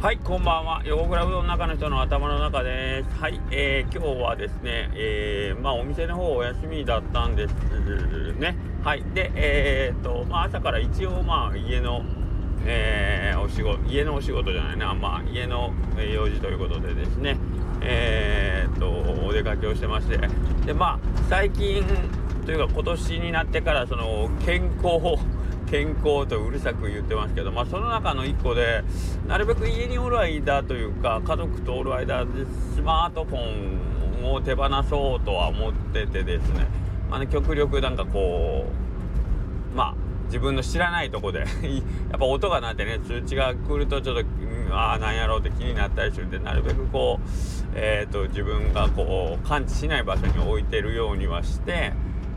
はい、こんばんは。横倉うどんの中の人の頭の中です。はい、えー、今日はですね、えー、まあお店の方お休みだったんですね。はい、で、えー、と、まあ朝から一応まあ家の、えー、お仕事、家のお仕事じゃないな、まあ家の用事ということでですね、えー、と、お出かけをしてまして、で、まあ最近というか今年になってからその健康、健康とうるさく言ってますけど、まあ、その中の1個でなるべく家におる間というか家族とおる間でスマートフォンを手放そうとは思っててですね,、まあね、極力なんかこうまあ自分の知らないとこで やっぱ音が鳴ってね通知が来るとちょっと、うん、ああなんやろうって気になったりするんでなるべくこう、えーと、自分がこう感知しない場所に置いてるようにはして。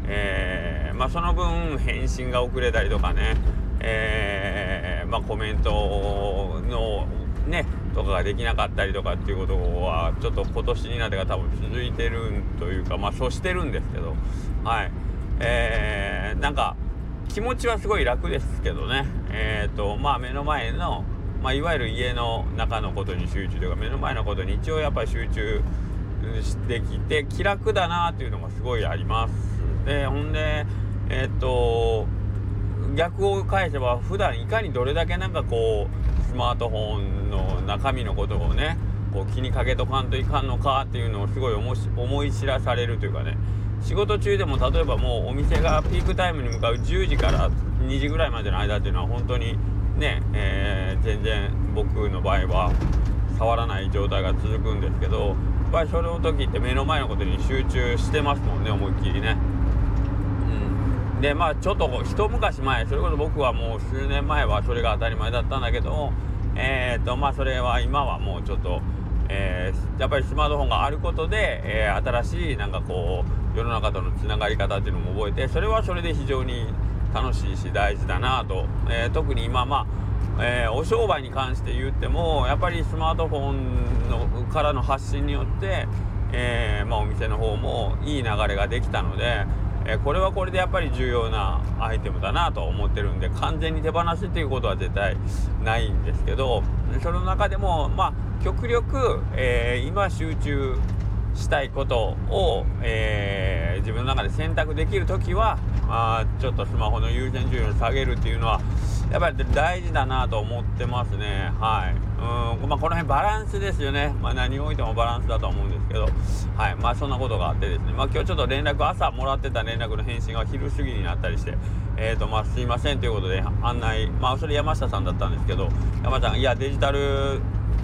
えー、まあ、その分返信が遅れたりとかね、えー、まあ、コメントのねとかができなかったりとかっていうことはちょっと今年になってから多分続いてるというかまあそうしてるんですけど。はい。えー、なんか気持ちはすごい楽ですけどね。えっ、ー、とまあ目の前のまあ、いわゆる家の中のことに集中というか目の前のことに一応やっぱり集中してきて気楽だなっていうのがすごいあります。でほんでえー、っと逆を返せば普段いかにどれだけなんかこうスマートフォンの中身のことをねこう気にかけとかんといかんのかっていうのをすごい思い知らされるというかね仕事中でも例えばもうお店がピークタイムに向かう10時から2時ぐらいまでの間っていうのは本当にね、えー、全然僕の場合は触らない状態が続くんですけどやっぱりその時って目の前のことに集中してますもんね思いっきりね。でまあちょっと一昔前それこそ僕はもう数年前はそれが当たり前だったんだけどえー、とまあそれは今はもうちょっと、えー、やっぱりスマートフォンがあることで、えー、新しいなんかこう世の中とのつながり方っていうのも覚えてそれはそれで非常に楽しいし大事だなと、え特に今まあえ、お商売に関して言ってもやっぱりスマートフォンのからの発信によって、え、まあ、お店の方もいい流れができたので、えこれはこれでやっぱり重要なアイテムだなと思ってるんで完全に手放すっていうことは絶対ないんですけどその中でもまあ極力、えー、今集中したいことを、えー、自分の中で選択できる時は、あ、ちょっとスマホの優先順位を下げるっていうのはやっぱり大事だなと思ってますね。はい。うん、まあ、この辺バランスですよね。まあ、何を置いてもバランスだと思うんですけど、はい。まあ、そんなことがあってですね。まあ、今日ちょっと連絡、朝もらってた連絡の返信が昼過ぎになったりして、えっ、ー、と、まあ、すいませんということで案内、まあ、それ山下さんだったんですけど、山下さん、いや、デジタル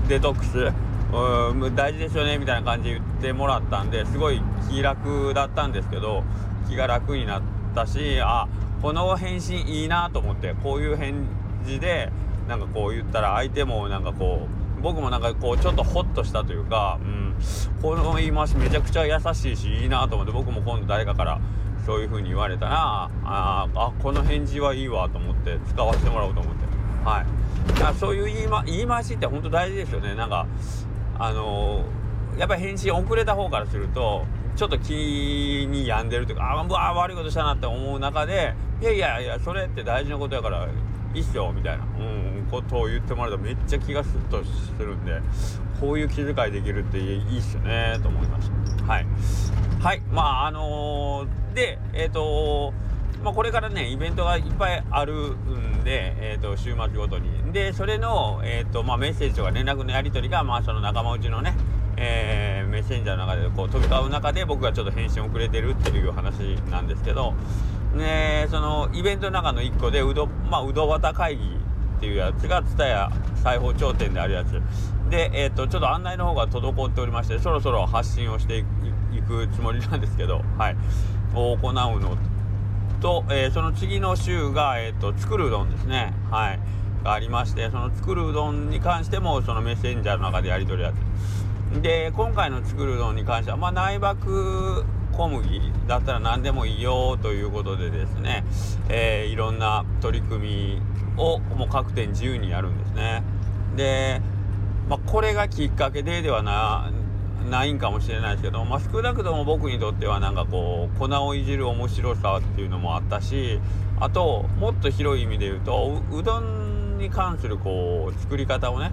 デトックス、うん大事ですよねみたいな感じで言ってもらったんですごい気楽だったんですけど気が楽になったしあこの返信いいなと思ってこういう返事でなんかこう言ったら相手もなんかこう僕もなんかこうちょっとホッとしたというか、うん、この言い回しめちゃくちゃ優しいしいいなと思って僕も今度誰かからそういう風に言われたらああこの返事はいいわと思って使わせてもらおうと思って。はい。そういう言い,、ま、言い回しって本当大事ですよね。なんかあのー、やっぱり返信遅れた方からするとちょっと気に病んでるというかああ悪いことしたなって思う中でいやいやいやそれって大事なことやからいいっすよみたいな、うん、ことを言ってもらうとめっちゃ気がスッとするんでこういう気遣いできるっていいっすよねと思いました。はい。はい。まああのー、でえっ、ー、とまあ、これからねイベントがいっぱいあるんで、えーと、週末ごとに。でそれの、えーとまあ、メッセージとか連絡のやり取りが、まあ、その仲間内のね、えー、メッセンジャーの中でこう飛び交う中で僕がちょっと返信遅れてるっていう話なんですけどね、そのイベントの中の1個でうど,、まあ、うどわ会議っていうやつが蔦屋裁縫頂点であるやつ。で、えーと、ちょっと案内の方が滞っておりましてそろそろ発信をしていくつもりなんですけど、はい、を行うのと、えー、その次の週が、えーと、作るうどんですね、はい、がありましてその作るうどんに関してもそのメッセンジャーの中でやり取りやってで今回の作るうどんに関しては、まあ、内爆小麦だったら何でもいいよということでですね、えー、いろんな取り組みをもう各店自由にやるんですね。で、まあ、これがきっかけでではなないんかもしれないですけど、まあ、少なくとも僕にとってはなんかこう粉をいじる面白さっていうのもあったしあともっと広い意味で言うとうどんに関するこう作り方をね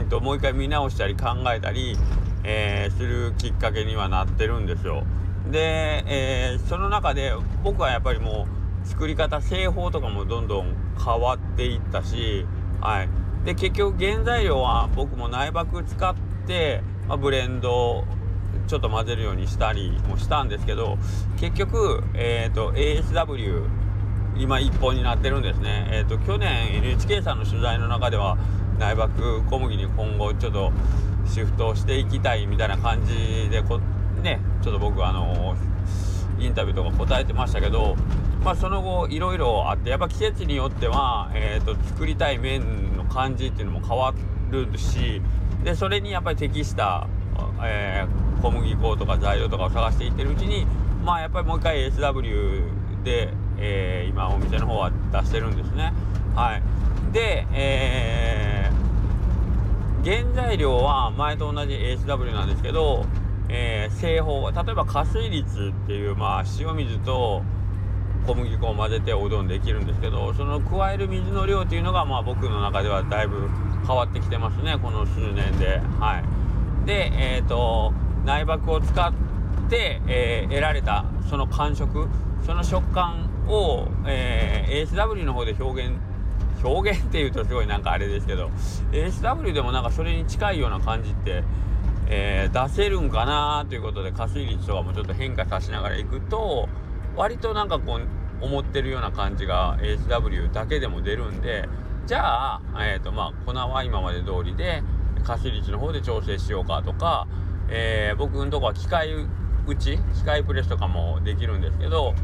うんともう一回見直したり考えたり、えー、するきっかけにはなってるんですよ。で、えー、その中で僕はやっぱりもう作り方製法とかもどんどん変わっていったし、はい、で結局原材料は僕も内爆使って、まあ、ブレンドちょっと混ぜるようにしたりもしたんですけど結局、えーと、ASW 今一本になってるんですね、えーと、去年 NHK さんの取材の中では内爆小麦に今後ちょっとシフトしていきたいみたいな感じでこねちょっと僕あのインタビューとか答えてましたけど、まあ、その後いろいろあってやっぱ季節によっては、えーと、作りたい麺の感じっていうのも変わるしでそれにやっぱり適した、えー、小麦粉とか材料とかを探していってるうちにまあやっぱりもう一回 SW で、えー、今お店の方は出してるんですね。はい、で、えー、原材料は前と同じ ASW なんですけどえー、製法例えば加水率っていう、まあ、塩水と小麦粉を混ぜておうどんできるんですけどその加える水の量っていうのが、まあ、僕の中ではだいぶ変わってきてますねこの数年で。はい、で、えーと、内爆を使って、えー、得られたその感触その食感を、えー、ASW の方で表現表現っていうとすごいなんかあれですけど SW でもなんかそれに近いような感じってえー、出せるんかなということで加水率とかもちょっと変化させながらいくと割となんかこう思ってるような感じが SW だけでも出るんでじゃあ、えーとまあ、粉は今まで通りで加水率の方で調整しようかとか、えー、僕のとこは機械打ち機械プレスとかもできるんですけど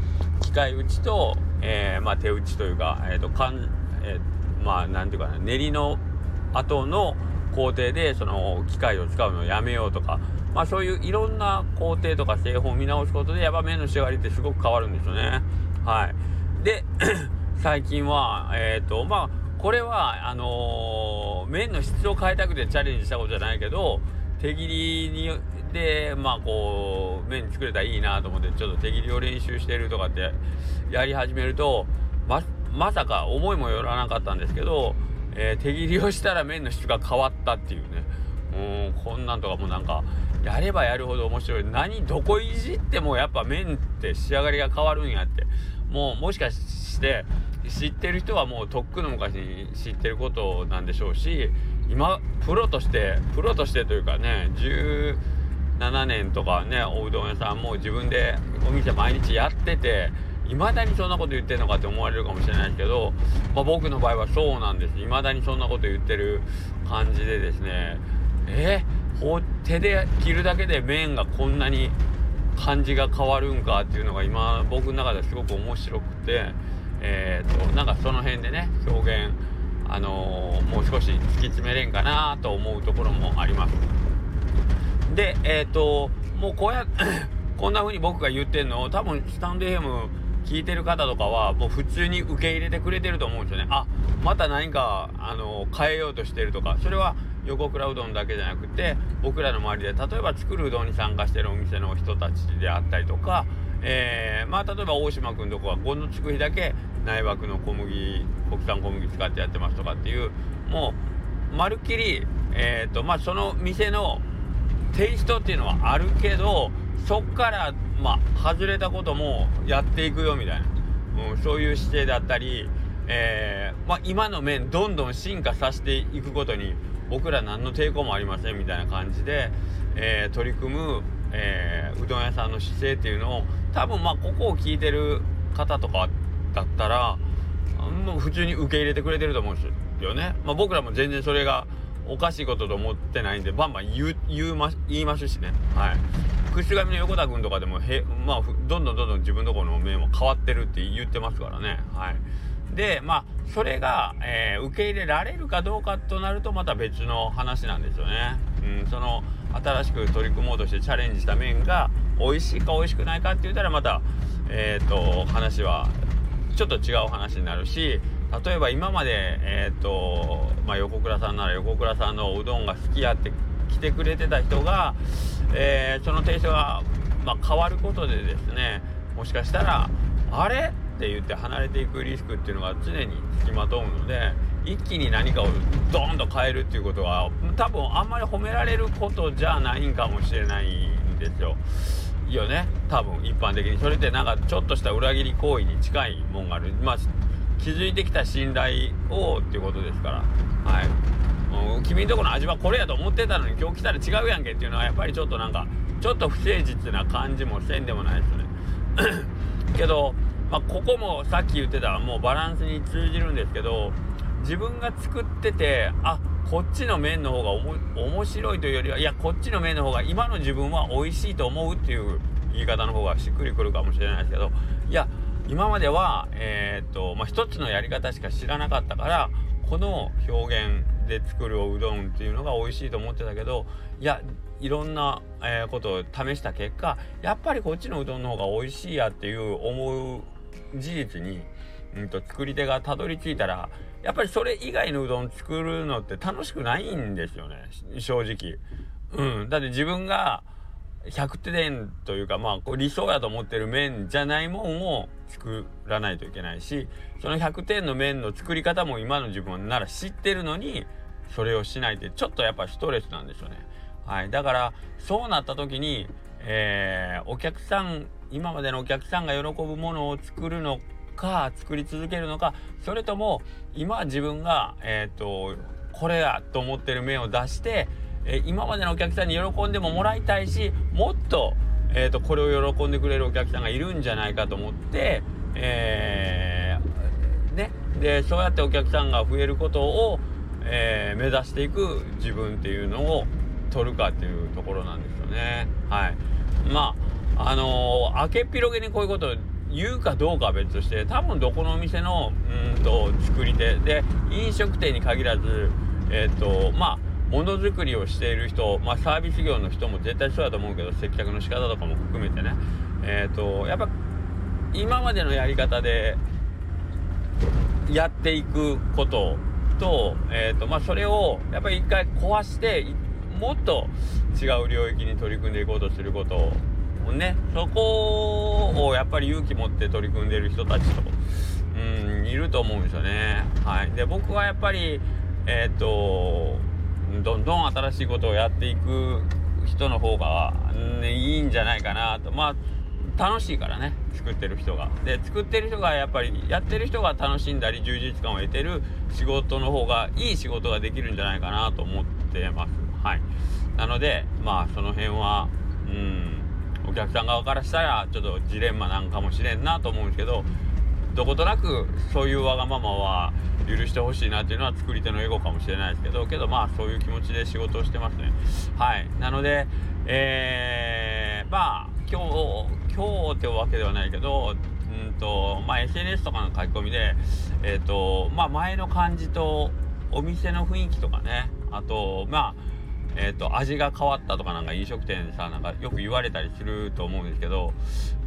機械打ちと、えー、まあ、手打ちというか、えーとえ、まあなんていうかな練りの後の工程でその機械を使うのをやめようとか、まあ、そういういろんな工程とか製法を見直すことでやっぱ麺の仕上がりってすごく変わるんですよね。はい、で 最近はえっ、ー、とまあこれはあのー、麺の質を変えたくてチャレンジしたことじゃないけど手切りにでまあこう麺作れたらいいなと思ってちょっと手切りを練習してるとかってやり始めるとままさか思いもよらなかったんですけどえー、手切りをしたら麺の質が変わったっていうね。うんこんなんとかもなんかやればやるほど面白い。何どこいじってもやっぱ麺って仕上がりが変わるんやって。もうもしかして知ってる人はもうとっくの昔に知ってることなんでしょうし今プロとしてプロとしてというかね17年とかねおうどん屋さんも自分でお店毎日やってていまだにそんなこと言ってんのかって思われるかもしれないですけど、まあ、僕の場合はそうなんです。いまだにそんなこと言ってる感じでですねえ？ー、手で切るだけで麺がこんなに感じが変わるんかっていうのが今僕の中ではすごく面白くてえー、っとなんかその辺でね表現あのー、もう少し突き詰めれんかなと思うところもあります。でえっともうこうや こんな風に僕が言ってんの多分スタンド FM 聞いてる方とかはもう普通に受け入れてくれてると思うんですよね。あまた何かあの変えようとしてるとか。それは横倉うどんだけじゃなくて僕らの周りで例えば作るうどんに参加してるお店の人たちであったりとか、えー、まあ例えば大島君とこは5のつく日だけ内枠の小麦国産小麦使ってやってますとかっていうもうまるっきり、えーとまあ、その店のテイストっていうのはあるけどそっからまあ、外れたこともやっていくよみたいな、うん、そういう姿勢だったり、えー、まあ、今の面どんどん進化させていくことに僕ら何の抵抗もありませんみたいな感じで、えー、取り組む、えー、うどん屋さんの姿勢っていうのを多分まあここを聞いてる方とかだったらもう普通に受け入れてくれてると思うんですよね。まあ、僕らも全然それがおかしいことと思ってないんでバンバン言言ま言いますしね。はい串上の横田君とかでもへ、まあ、どんどんどんどん自分のところの面も変わってるって言ってますからね。はい、でまあそれが、えー、受け入れられるかどうかとなるとまた別の話なんですよね。うん、その新しく取り組もうとしてチャレンジした面が美味しいか美味しくないかって言ったらまた、えーと、話はちょっと違う話になるし例えば今まで、えーとまあ、横倉さんなら横倉さんのうどんが好きやって来てくれてた人が、えー、そのテイストが、まあ、変わることでですねもしかしたらあれ？って言って離れていくリスクっていうのが常につきまとうので一気に何かをドーンと変えるっていうことは多分あんまり褒められることじゃないんかもしれないんですよ。いいよね？多分一般的にそれってなんかちょっとした裏切り行為に近いもんがある。まあ気づいてきた信頼をっていうことですから。はい、君んとこの味はこれやと思ってたのに今日来たら違うやんけっていうのはやっぱりちょっとなんかちょっと不誠実な感じもせんでもないですね。けど、まあ、ここもさっき言ってたもうバランスに通じるんですけど自分が作っててあこっちの麺の方が面白いというよりはいやこっちの麺の方が今の自分は美味しいと思うっていう言い方の方がしっくりくるかもしれないですけどいや今まではえー、っとまあ一つのやり方しか知らなかったからこの表現で作るおうどんっていうのが美味しいと思ってたけどいやいろんな、え、ことを試した結果やっぱりこっちのうどんの方が美味しいやっていう思う事実に、うんと、作り手がたどり着いたらやっぱりそれ以外のうどん作るのって楽しくないんですよね正直。うん、だって自分が100点というかまあ理想やと思ってる麺じゃないもんを作らないといけないしその100点の麺の作り方も今の自分なら知ってるのにそれをしないってちょっとやっぱストレスなんですよね。はい、だからそうなった時に、えー、お客さん今までのお客さんが喜ぶものを作るのか作り続けるのかそれとも今自分が、えーと、これやと思ってる面を出して、えー、今までのお客さんに喜んでももらいたいしもっと,、えーと、これを喜んでくれるお客さんがいるんじゃないかと思って、えー、ね、でそうやってお客さんが増えることを、えー、目指していく自分っていうのを取るかっていうところなんですよね。はい。まあ、あのー、明けっぴろげにこういうことを言うかどうかは別として多分どこのお店のうんと作り手で飲食店に限らずえっ、ー、とまあものづくりをしている人、まあ、サービス業の人も絶対そうだと思うけど接客の仕方とかも含めてねえっ、ー、とやっぱ今までのやり方でやっていくことと,、えーとまあ、それをやっぱり一回壊してもっと違う領域に取り組んでいこうとすることをねそこをやっぱり勇気持って取り組んでる人たちとうんいると思うんですよね。はい、で僕はやっぱりえっ、ー、とどんどん新しいことをやっていく人の方が、ね、いいんじゃないかなとまあ楽しいからね。作ってる人が。で作ってる人がやっぱりやってる人が楽しんだり充実感を得てる仕事の方がいい仕事ができるんじゃないかなと思ってます。はい。なのでまあその辺はうんお客さん側からしたらちょっとジレンマなんかもしれんなと思うんですけどどことなくそういうわがままは許してほしいなっていうのは作り手のエゴかもしれないですけどけどまあそういう気持ちで仕事をしてますね。はい。なのでえー、まあ今日今日ってわけではないけどうんとまあ SNS とかの書き込みでえっ、ー、とまあ前の感じとお店の雰囲気とかねあとまあえーと、味が変わったとかなんか飲食店でさなんかよく言われたりすると思うんですけど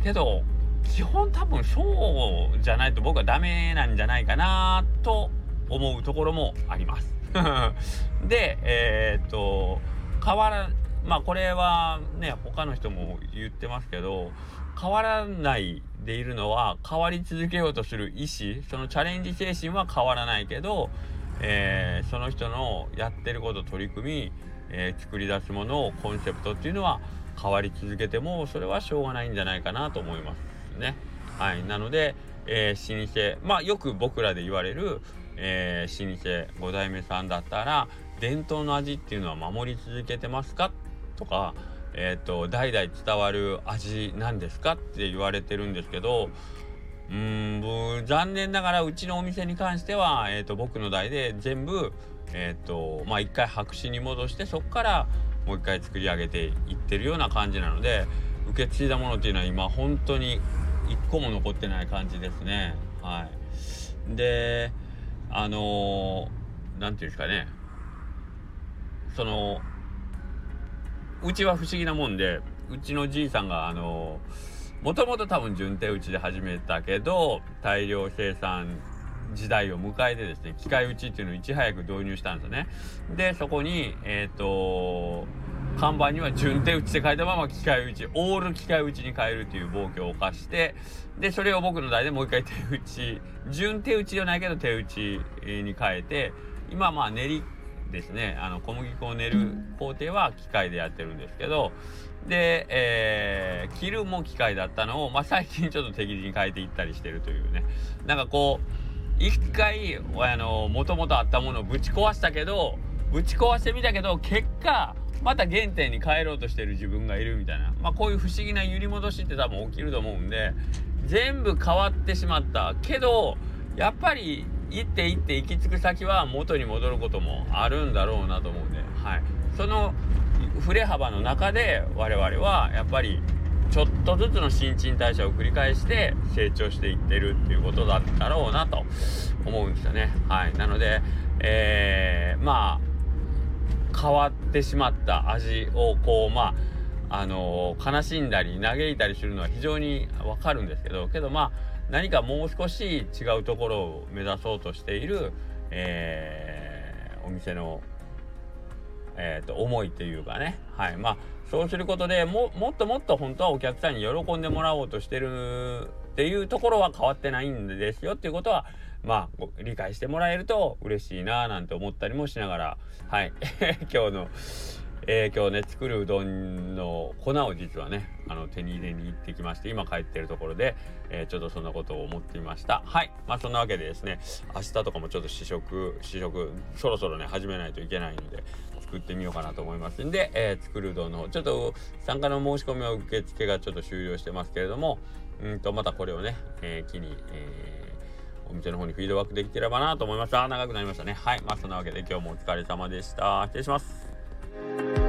けど基本多分そうじゃないと僕はダメなんじゃないかなと思うところもあります。でえっ、ー、と変わらまあこれはね他の人も言ってますけど変わらないでいるのは変わり続けようとする意思そのチャレンジ精神は変わらないけど、えー、その人のやってること取り組みえー、作り出すものをコンセプトっていうのは変わり続けてもそれはしょうがないんじゃないかなと思いますね。はい、なので、えー、老舗まあよく僕らで言われる、えー、老舗5代目さんだったら伝統の味っていうのは守り続けてますかとか、えーと、代々伝わる味なんですかって言われてるんですけどうーん残念ながらうちのお店に関しては、えーと僕の代で全部え、ー、とまあ一回白紙に戻してそこからもう一回作り上げていってるような感じなので受け継いだものっていうのは今本当に一個も残ってない感じですね。はい。であの何、ー、ていうんですかね。そのうちは不思議なもんでうちのじいさんがあのもともと多分順手打ちで始めたけど大量生産時代を迎えてですね機械打ちっていうのをいち早く導入したんですよね。でそこにえっ、ー、と看板には順手打ちで書いたまま機械打ちオール機械打ちに変えるという暴挙を犯してでそれを僕の代でもう一回手打ち順手打ちじゃないけど手打ちに変えて今まあ練りですね。あの小麦粉を練る工程は機械でやってるんですけどで、えー、切るも機械だったのを、まあ、最近ちょっと手切りに変えていったりしてるというね。なんかこう一回もともとあったものをぶち壊したけどぶち壊してみたけど結果また原点に帰ろうとしてる自分がいるみたいな、まあ、こういう不思議な揺り戻しって多分起きると思うんで全部変わってしまったけどやっぱり行って行って行き着く先は元に戻ることもあるんだろうなと思うんで、はい、その振れ幅の中で我々はやっぱりちょっとずつの新陳代謝を繰り返して成長していってるっていうことだったろうなと思うんですよね。はい、なので、えー、まあ変わってしまった味をこうまああのー、悲しんだり嘆いたりするのは非常にわかるんですけどけどまあ何かもう少し違うところを目指そうとしている、えー、お店のえーと、思いというかね、はい。まあ、そうすることでももっともっと本当はお客さんに喜んでもらおうとしてるっていうところは変わってないんですよっていうことはまあ理解してもらえると嬉しいななんて思ったりもしながら。はい。今日のえー、今日ね作るうどんの粉を実はねあの手に入れに行ってきまして今帰ってるところで、えー、ちょっとそんなことを思っていましたはいまあそんなわけでですね明日とかもちょっと試食試食そろそろね始めないといけないので作ってみようかなと思いますんで、えー、作るうどんのちょっと参加の申し込みは受付がちょっと終了してますけれどもうんとまたこれをね、えー、機に、えーお店の方にフィードバックできてればなと思いました。長くなりましたね。はい。まあそんなわけで今日もお疲れ様でした。失礼します。Bye.